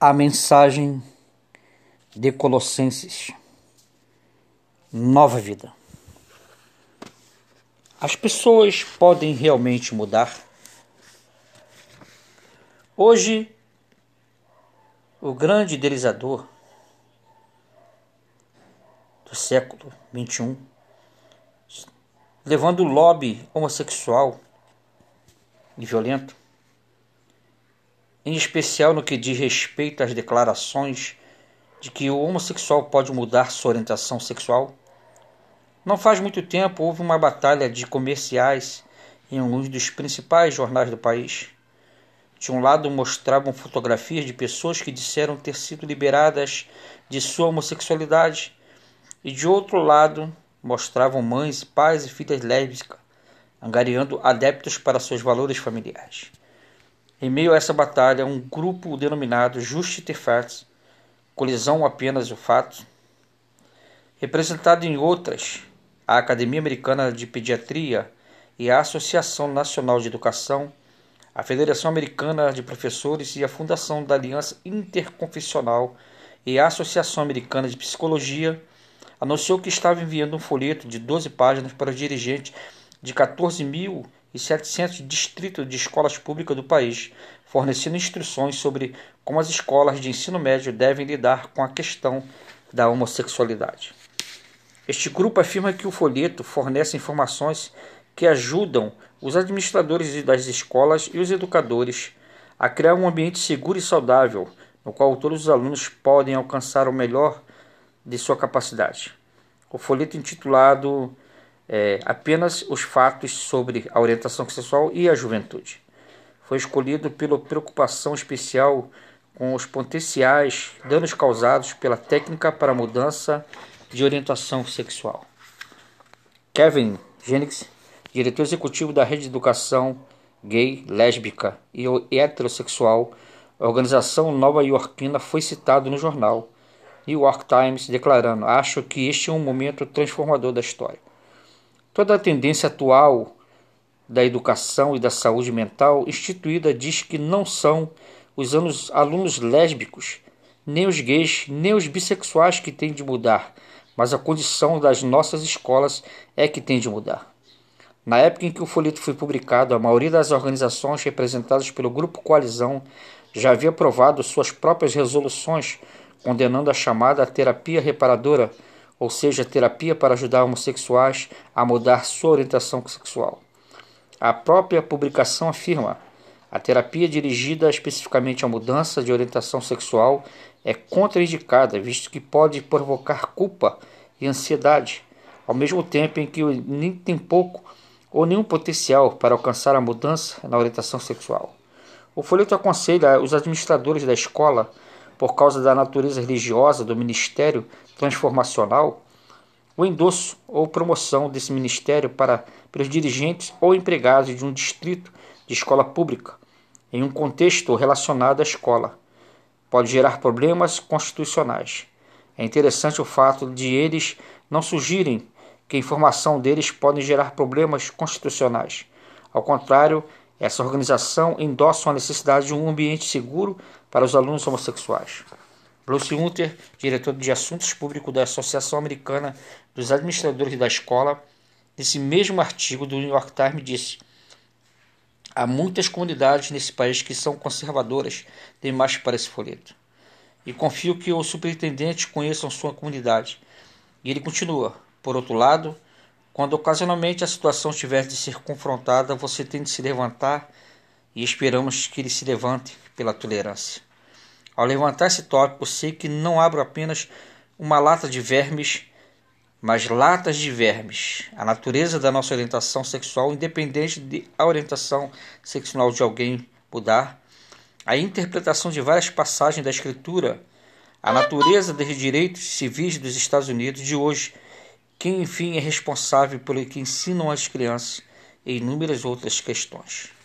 A mensagem de Colossenses Nova vida. As pessoas podem realmente mudar? Hoje, o grande idealizador do século XXI, levando o lobby homossexual e violento, em especial no que diz respeito às declarações de que o homossexual pode mudar sua orientação sexual? Não faz muito tempo houve uma batalha de comerciais em alguns dos principais jornais do país. De um lado mostravam fotografias de pessoas que disseram ter sido liberadas de sua homossexualidade, e de outro lado mostravam mães, pais e filhas lésbicas angariando adeptos para seus valores familiares. Em meio a essa batalha, um grupo denominado Justificados, colisão apenas o fato, representado em outras, a Academia Americana de Pediatria e a Associação Nacional de Educação, a Federação Americana de Professores e a Fundação da Aliança Interconfessional e a Associação Americana de Psicologia, anunciou que estava enviando um folheto de 12 páginas para os dirigentes de 14.000 e 700 distritos de escolas públicas do país, fornecendo instruções sobre como as escolas de ensino médio devem lidar com a questão da homossexualidade. Este grupo afirma que o folheto fornece informações que ajudam os administradores das escolas e os educadores a criar um ambiente seguro e saudável, no qual todos os alunos podem alcançar o melhor de sua capacidade. O folheto intitulado é, apenas os fatos sobre a orientação sexual e a juventude. Foi escolhido pela preocupação especial com os potenciais danos causados pela técnica para mudança de orientação sexual. Kevin Jennings, diretor executivo da Rede de Educação Gay, Lésbica e Heterossexual, organização nova-iorquina foi citado no jornal New York Times declarando: Acho que este é um momento transformador da história. Toda a tendência atual da educação e da saúde mental instituída diz que não são os alunos lésbicos, nem os gays, nem os bissexuais que têm de mudar, mas a condição das nossas escolas é que tem de mudar. Na época em que o folheto foi publicado, a maioria das organizações representadas pelo Grupo Coalizão já havia aprovado suas próprias resoluções condenando a chamada terapia reparadora ou seja, terapia para ajudar homossexuais a mudar sua orientação sexual. A própria publicação afirma: a terapia dirigida especificamente à mudança de orientação sexual é contraindicada, visto que pode provocar culpa e ansiedade, ao mesmo tempo em que nem tem pouco ou nenhum potencial para alcançar a mudança na orientação sexual. O folheto aconselha os administradores da escola por causa da natureza religiosa do ministério transformacional, o endosso ou promoção desse ministério para pelos dirigentes ou empregados de um distrito de escola pública, em um contexto relacionado à escola, pode gerar problemas constitucionais. É interessante o fato de eles não sugerirem que a informação deles pode gerar problemas constitucionais. Ao contrário, essa organização endossa a necessidade de um ambiente seguro para os alunos homossexuais. Bruce Hunter, diretor de Assuntos Públicos da Associação Americana dos Administradores da Escola, nesse mesmo artigo do New York Times disse: Há muitas comunidades nesse país que são conservadoras demais para esse folheto. E confio que os superintendentes conheçam sua comunidade. E ele continua: Por outro lado, quando ocasionalmente a situação tiver de ser confrontada, você tem de se levantar e esperamos que ele se levante pela tolerância. Ao levantar esse tópico, sei que não abro apenas uma lata de vermes, mas latas de vermes. A natureza da nossa orientação sexual, independente de a orientação sexual de alguém mudar, a interpretação de várias passagens da Escritura, a natureza dos direitos civis dos Estados Unidos de hoje quem enfim é responsável pelo que ensinam as crianças e inúmeras outras questões.